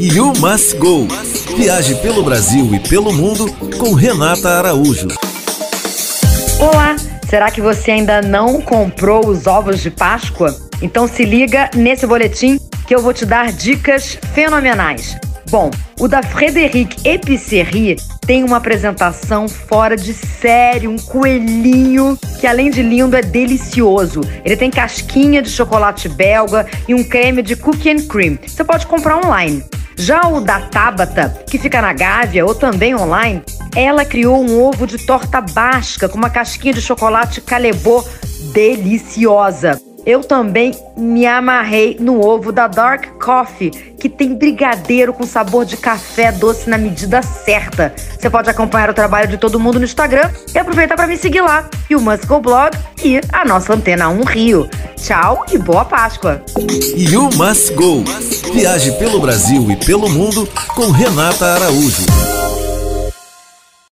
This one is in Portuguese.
You Must Go. Viaje pelo Brasil e pelo mundo com Renata Araújo. Olá! Será que você ainda não comprou os ovos de Páscoa? Então se liga nesse boletim que eu vou te dar dicas fenomenais. Bom, o da Frederic Epicerie tem uma apresentação fora de série, um coelhinho que além de lindo é delicioso. Ele tem casquinha de chocolate belga e um creme de cookie and cream. Você pode comprar online. Já o da Tabata, que fica na Gávea ou também online, ela criou um ovo de torta basca com uma casquinha de chocolate calebô deliciosa. Eu também me amarrei no ovo da Dark Coffee, que tem brigadeiro com sabor de café doce na medida certa. Você pode acompanhar o trabalho de todo mundo no Instagram e aproveitar para me seguir lá, e o Must Go Blog e a nossa Antena 1 Rio. Tchau e boa Páscoa! You Must Go. Viaje pelo Brasil e pelo mundo com Renata Araújo.